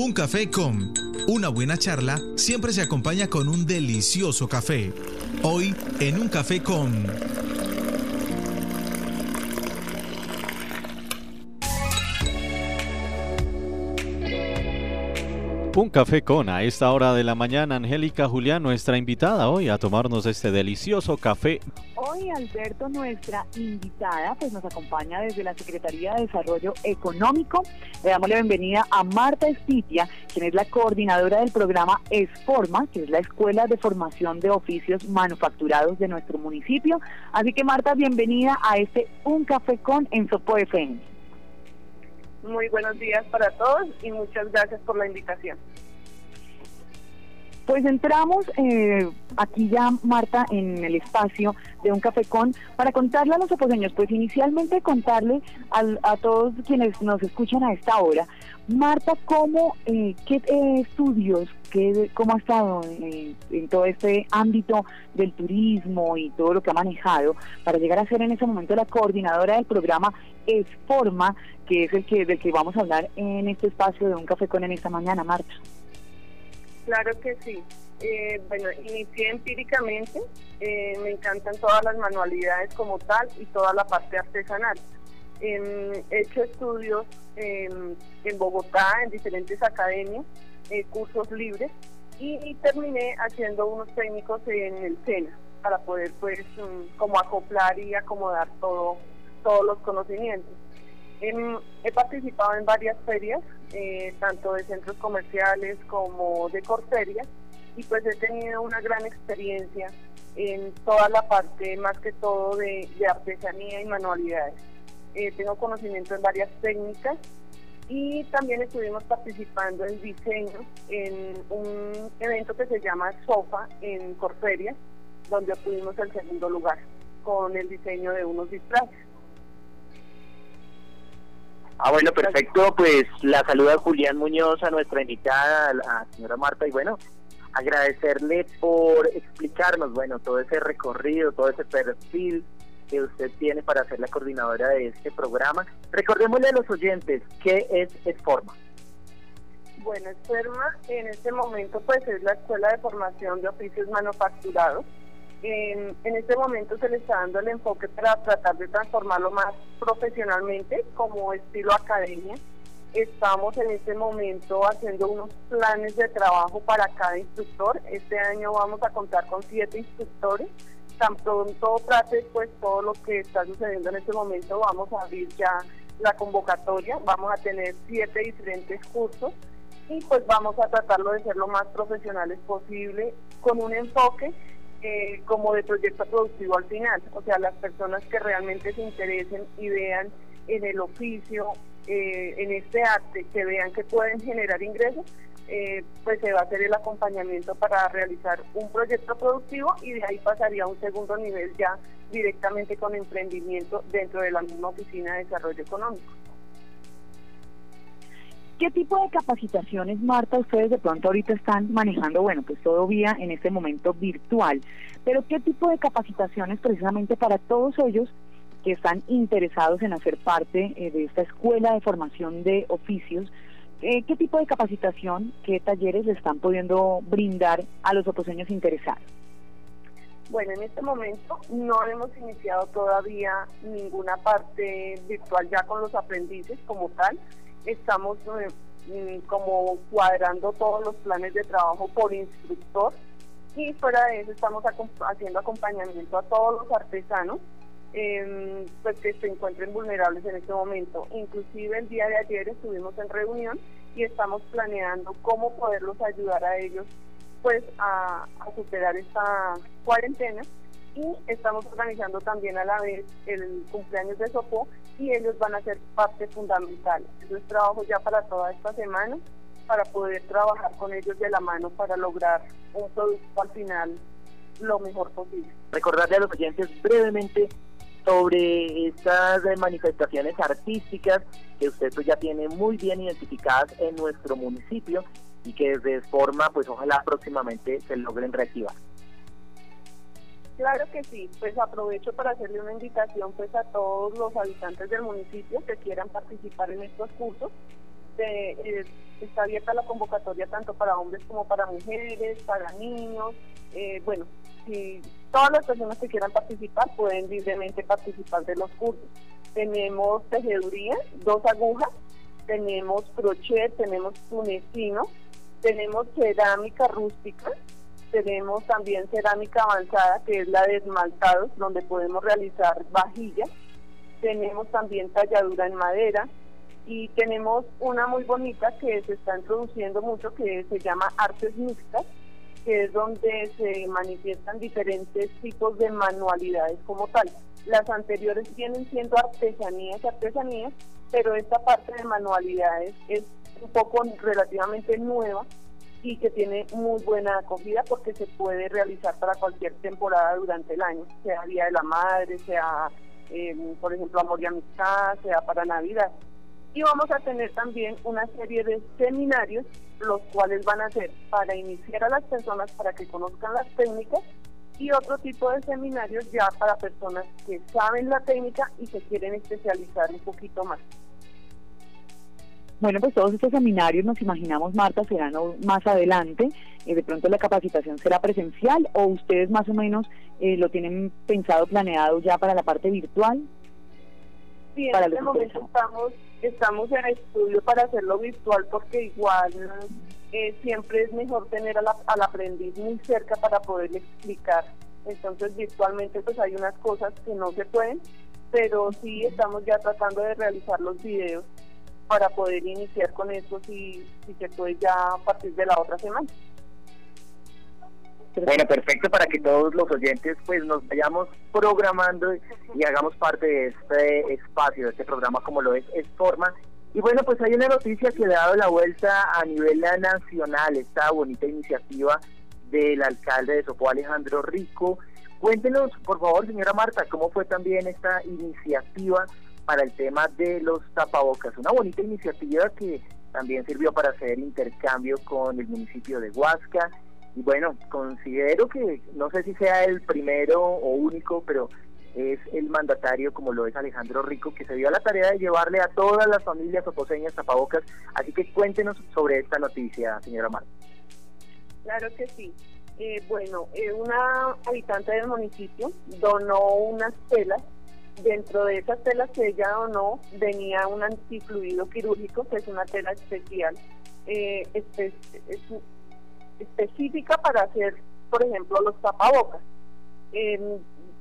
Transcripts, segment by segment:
Un café con una buena charla siempre se acompaña con un delicioso café. Hoy en un café con... Un café con a esta hora de la mañana, Angélica Julián, nuestra invitada hoy a tomarnos este delicioso café. Hoy Alberto, nuestra invitada, pues nos acompaña desde la Secretaría de Desarrollo Económico. Le damos la bienvenida a Marta Estitia, quien es la coordinadora del programa ESFORMA, que es la Escuela de Formación de Oficios Manufacturados de nuestro municipio. Así que Marta, bienvenida a este Un Café con en Sopo FM. Muy buenos días para todos y muchas gracias por la invitación. Pues entramos eh, aquí ya, Marta, en el espacio de un cafecón para contarle a los oposeños, pues inicialmente contarle a todos quienes nos escuchan a esta hora, Marta, ¿cómo, eh, qué eh, estudios, qué, cómo ha estado en todo este ámbito del turismo y todo lo que ha manejado para llegar a ser en ese momento la coordinadora del programa Esforma, que es el que del que vamos a hablar en este espacio de un cafecón en esta mañana, Marta? Claro que sí. Eh, bueno, inicié empíricamente, eh, me encantan todas las manualidades como tal y toda la parte artesanal. Em, he hecho estudios em, en Bogotá, en diferentes academias, eh, cursos libres y, terminé haciendo unos técnicos en el SENA para poder pues mm, como acoplar y acomodar todo, todos los conocimientos. Em, he participado en varias ferias, eh, tanto de centros comerciales como de corteria, y pues he tenido una gran experiencia en toda la parte, más que todo, de, artesanía y manualidades. Eh, tengo conocimiento en varias técnicas y también estuvimos participando en diseño en un evento que se llama SOFA en Corferia, donde obtuvimos el segundo lugar con el diseño de unos disfraces. Ah, bueno, perfecto. Pues la saluda Julián Muñoz a nuestra invitada, a la señora Marta, y bueno, agradecerle por explicarnos, bueno, todo ese recorrido, todo ese perfil que usted tiene para ser la coordinadora de este programa. Recordémosle a los oyentes qué es ESFORMA. Bueno, ESFORMA en este momento pues es la Escuela de Formación de Oficios Manufacturados en, este momento se le está dando el enfoque para tratar de transformarlo más profesionalmente como estilo academia. Estamos en este momento haciendo unos planes de trabajo para cada instructor. Este año vamos a contar con siete instructores. Tan pronto trate pues todo lo que está sucediendo en este momento, vamos a abrir ya la convocatoria. Vamos a tener siete diferentes cursos y pues vamos a tratarlo de ser lo más profesionales posible con un enfoque eh, como de proyecto productivo al final. O sea, las personas que realmente se interesen y vean en el oficio, eh, en este arte, que vean que pueden generar ingresos, eh, pues se va a hacer el acompañamiento para realizar un proyecto productivo y de ahí pasaría a un segundo nivel ya directamente con emprendimiento dentro de la misma oficina de desarrollo económico. ¿Qué tipo de capacitaciones, Marta, ustedes de pronto ahorita están manejando? Bueno, pues todo vía en este momento virtual, pero ¿qué tipo de capacitaciones precisamente para todos ellos que están interesados en hacer parte eh, de esta escuela de formación de oficios? Eh, ¿Qué tipo de capacitación, qué talleres le están pudiendo brindar a los oposeños interesados? Bueno, en este momento no hemos iniciado todavía ninguna parte virtual ya con los aprendices como tal estamos eh, mm, como cuadrando todos los planes de trabajo por instructor y fuera de eso estamos haciendo acompañamiento a todos los artesanos em, pues que se encuentren vulnerables en este momento. Inclusive el día de ayer estuvimos en reunión y estamos planeando cómo poderlos ayudar a ellos pues a superar esta cuarentena y estamos organizando también a la vez el cumpleaños de Sopó y ellos van a ser parte fundamental. Eso es trabajo ya para toda esta semana para poder trabajar con ellos de la mano para lograr un producto al final lo mejor posible. Recordarle a los oyentes brevemente sobre estas manifestaciones artísticas que usted pues ya tiene muy bien identificadas en nuestro municipio y que de forma pues ojalá próximamente se logren reactivar. Claro que sí, pues aprovecho para hacerle una invitación pues a todos los habitantes del municipio que quieran participar en estos cursos. eh, está abierta la convocatoria tanto para hombres como para mujeres, para niños. Eh, bueno, si todas las personas que quieran participar pueden libremente participar de los cursos. Tenemos tejeduría, dos agujas, tenemos crochet, tenemos tunecino, tenemos cerámica rústica, tenemos también cerámica avanzada, que es la de esmaltados, donde podemos realizar vajillas. Tenemos también talladura en madera, y tenemos una muy bonita que se está introduciendo mucho que se llama artes mixtas, que es donde se manifiestan diferentes tipos de manualidades como tal. Las anteriores vienen siendo artesanías, artesanías, pero esta parte de manualidades es un poco relativamente nueva y que tiene muy buena acogida porque se puede realizar para cualquier temporada durante el año, sea Día de la Madre, sea, eh, por ejemplo, Amor y Amistad, sea para Navidad y vamos a tener también una serie de seminarios, los cuales van a ser para iniciar a las personas para que conozcan las técnicas y otro tipo de seminarios ya para personas que saben la técnica y se quieren especializar un poquito más. Bueno, pues todos estos seminarios nos imaginamos, Marta, serán más adelante. Eh, de pronto la capacitación será presencial o ustedes más o menos eh, lo tienen pensado, planeado ya para la parte virtual. Sí, en este momento estamos estamos en estudio para hacerlo virtual porque igual eh, siempre es mejor tener al aprendiz muy cerca para poderle explicar. Entonces virtualmente pues hay unas cosas que no se pueden, pero sí estamos ya tratando de realizar los videos para poder iniciar con eso si, si se puede ya a partir de la otra semana. Bueno, perfecto para que todos los oyentes pues nos vayamos programando y hagamos parte de este espacio, de este programa como lo es, es Forma. Y bueno, pues hay una noticia que ha dado la vuelta a nivel nacional, esta bonita iniciativa del alcalde de Sopó, Alejandro Rico. Cuéntenos, por favor, señora Marta, cómo fue también esta iniciativa para el tema de los tapabocas. Una bonita iniciativa que también sirvió para hacer intercambio con el municipio de Huasca y bueno, considero que no sé si sea el primero o único, pero es el mandatario, como lo es Alejandro Rico, que se dio a la tarea de llevarle a todas las familias oposeñas tapabocas. Así que cuéntenos sobre esta noticia, señora Marta. Claro que sí. Eh, bueno, eh, una habitante del municipio donó unas telas. Dentro de esas telas que ella donó venía un antifluido quirúrgico, que es una tela especial. Eh, es, es, específica para hacer, por ejemplo, los tapabocas.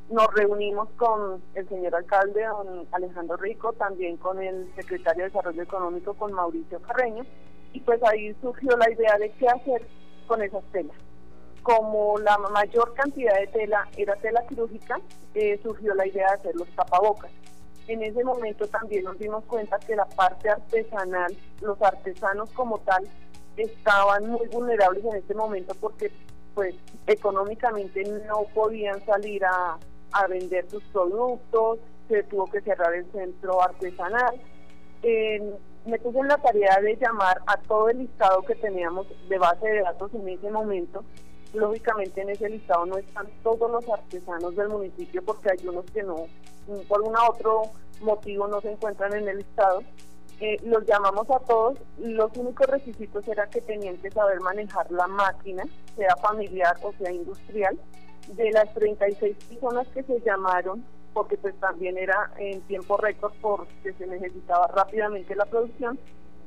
nos reunimos con el señor alcalde, don Alejandro Rico, también con el secretario de Desarrollo Económico, con Mauricio Carreño, y pues ahí surgió la idea de qué hacer con esas telas. Como la mayor cantidad de tela era tela quirúrgica, eh, surgió la idea de hacer los tapabocas. En ese momento también nos dimos cuenta que la parte artesanal, los artesanos como tal, estaban muy vulnerables en este momento porque pues económicamente no podían salir a, vender sus productos, se tuvo que cerrar el centro artesanal. me puse en la tarea de llamar a todo el listado que teníamos de base de datos en ese momento. Lógicamente en ese listado no están todos los artesanos del municipio porque hay unos que no, por un otro motivo no se encuentran en el listado eh, los llamamos a todos, los únicos requisitos era que tenían que saber manejar la máquina, sea familiar o sea industrial. De las 36 personas que se llamaron, porque pues también era en tiempo récord porque se necesitaba rápidamente la producción,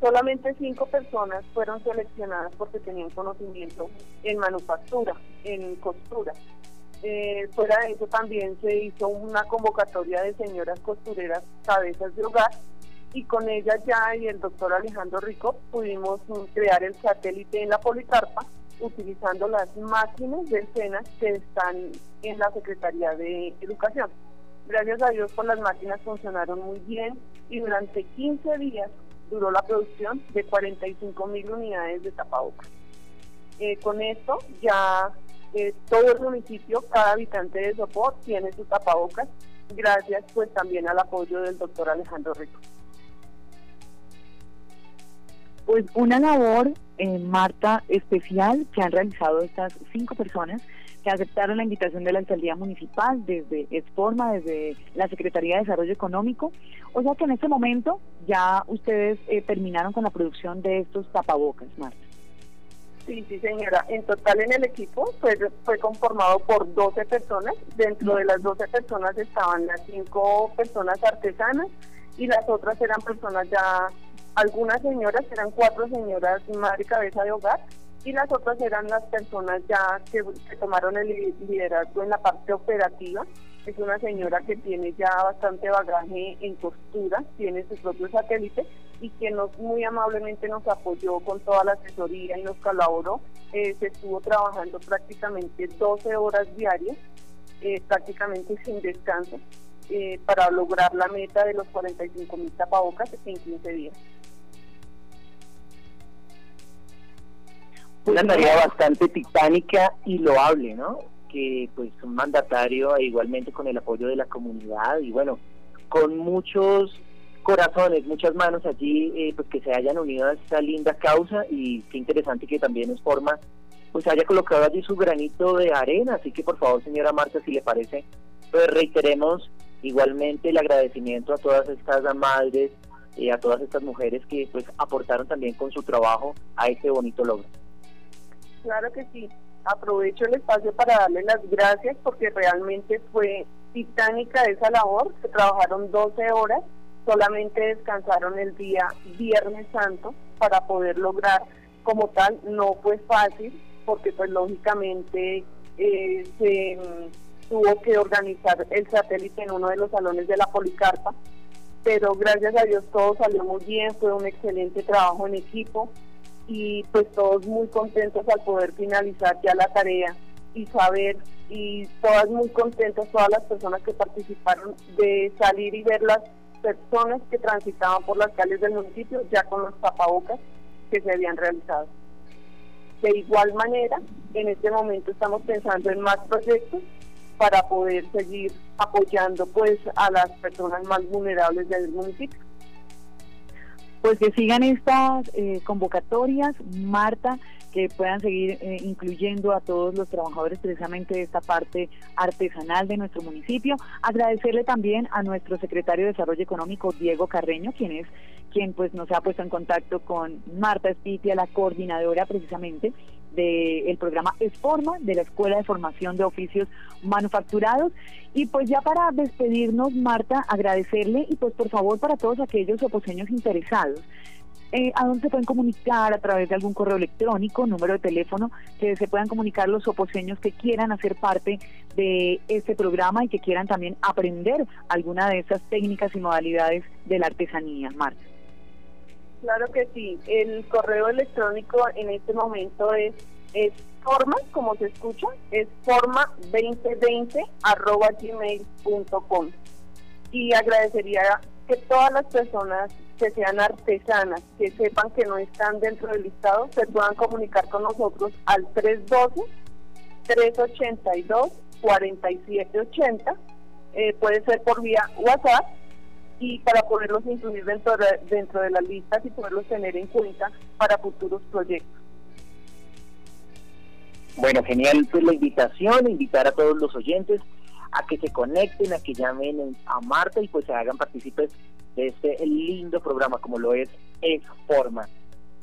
solamente cinco personas fueron seleccionadas porque tenían conocimiento en manufactura, en costura. Eh, fuera de eso también se hizo una convocatoria de señoras costureras cabezas de hogar y con ella ya y el doctor Alejandro Rico pudimos crear el satélite en la Policarpa utilizando las máquinas de escenas que están en la Secretaría de Educación. Gracias a Dios, con las máquinas funcionaron muy bien y durante 15 días duró la producción de 45 mil unidades de tapabocas. Eh, con esto ya eh, todo el municipio, cada habitante de Sopó tiene su tapabocas, gracias pues también al apoyo del doctor Alejandro Rico. Pues una labor, eh, Marta, especial que han realizado estas cinco personas que aceptaron la invitación de la alcaldía municipal desde Exforma, desde la Secretaría de Desarrollo Económico. O sea que en este momento ya ustedes eh, terminaron con la producción de estos tapabocas, Marta. Sí, sí, señora. En total en el equipo fue, fue conformado por 12 personas. Dentro de las 12 personas estaban las cinco personas artesanas y las otras eran personas ya, algunas señoras, eran cuatro señoras madre cabeza de hogar y las otras eran las personas ya que, tomaron el liderazgo en la parte operativa. Es una señora que tiene ya bastante bagaje en costura, tiene su propio satélite y que nos muy amablemente nos apoyó con toda la asesoría y nos colaboró. Eh, se estuvo trabajando prácticamente 12 horas diarias, eh, prácticamente sin descanso, eh, para lograr la meta de los 45 mil tapabocas en 15 días. Una tarea bastante titánica y loable, ¿no? Que pues un mandatario igualmente con el apoyo de la comunidad y bueno, con muchos corazones, muchas manos allí, eh, pues que se hayan unido a esta linda causa y qué interesante que también es forma, pues haya colocado allí su granito de arena, así que por favor señora Marta, si le parece, pues reiteremos igualmente el agradecimiento a todas estas madres y eh, a todas estas mujeres que pues aportaron también con su trabajo a este bonito logro. Claro que sí. Aprovecho el espacio para darle las gracias porque realmente fue titánica esa labor. Se trabajaron 12 horas, solamente descansaron el día Viernes Santo para poder lograr como tal. No fue fácil porque pues lógicamente eh, se tuvo que organizar el satélite en uno de los salones de la Policarpa, pero gracias a Dios todo salió muy bien, fue un excelente trabajo en equipo y pues todos muy contentos al poder finalizar ya la tarea y saber y todas muy contentas todas las personas que participaron de salir y ver las personas que transitaban por las calles del municipio ya con los tapabocas que se habían realizado. De igual manera, en este momento estamos pensando en más proyectos para poder seguir apoyando pues a las personas más vulnerables del municipio pues que sigan estas eh, convocatorias, Marta, que puedan seguir eh, incluyendo a todos los trabajadores precisamente de esta parte artesanal de nuestro municipio. Agradecerle también a nuestro secretario de Desarrollo Económico, Diego Carreño, quien es quien pues nos ha puesto en contacto con Marta Espitia, la coordinadora precisamente del programa Esforma de la Escuela de Formación de Oficios Manufacturados. Y pues ya para despedirnos, Marta, agradecerle y pues por favor para todos aquellos oposeños interesados. Eh, ¿A dónde se pueden comunicar? A través de algún correo electrónico, número de teléfono, que se puedan comunicar los oposeños que quieran hacer parte de este programa y que quieran también aprender alguna de estas técnicas y modalidades de la artesanía, Marta. Claro que sí. El correo electrónico en este momento es, es forma, como se escucha, es forma2020 arroba gmail.com. Y agradecería que todas las personas que sean artesanas, que sepan que no están dentro del listado, se puedan comunicar con nosotros al 312-382-4780. Eh, puede ser por vía WhatsApp y para poderlos incluir dentro de, dentro de las listas y poderlos tener en cuenta para futuros proyectos. Bueno, genial pues la invitación, invitar a todos los oyentes a que se conecten, a que llamen a Marta y pues se hagan partícipes de este lindo programa como lo es Exforma.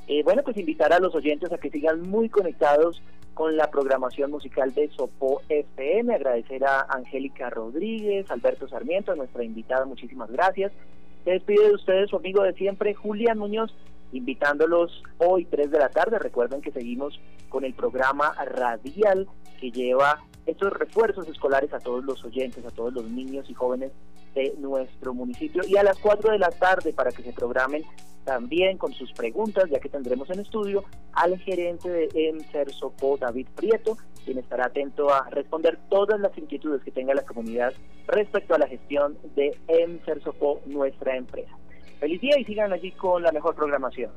Eh, bueno, pues invitar a los oyentes a que sigan muy conectados con la programación musical de Sopo FM. Agradecer a Angélica Rodríguez, Alberto Sarmiento, nuestra invitada, muchísimas gracias. Se despide de ustedes su amigo de siempre, Julián Muñoz, invitándolos hoy 3 de la tarde. Recuerden que seguimos con el programa radial que lleva estos refuerzos escolares a todos los oyentes, a todos los niños y jóvenes de nuestro municipio. Y a las 4 de la tarde para que se programen también con sus preguntas, ya que tendremos en estudio al gerente de EMSER Sopo, David Prieto, quien estará atento a responder todas las inquietudes que tenga la comunidad respecto a la gestión de EMSER Sopo, nuestra empresa. Feliz día y sigan allí con la mejor programación.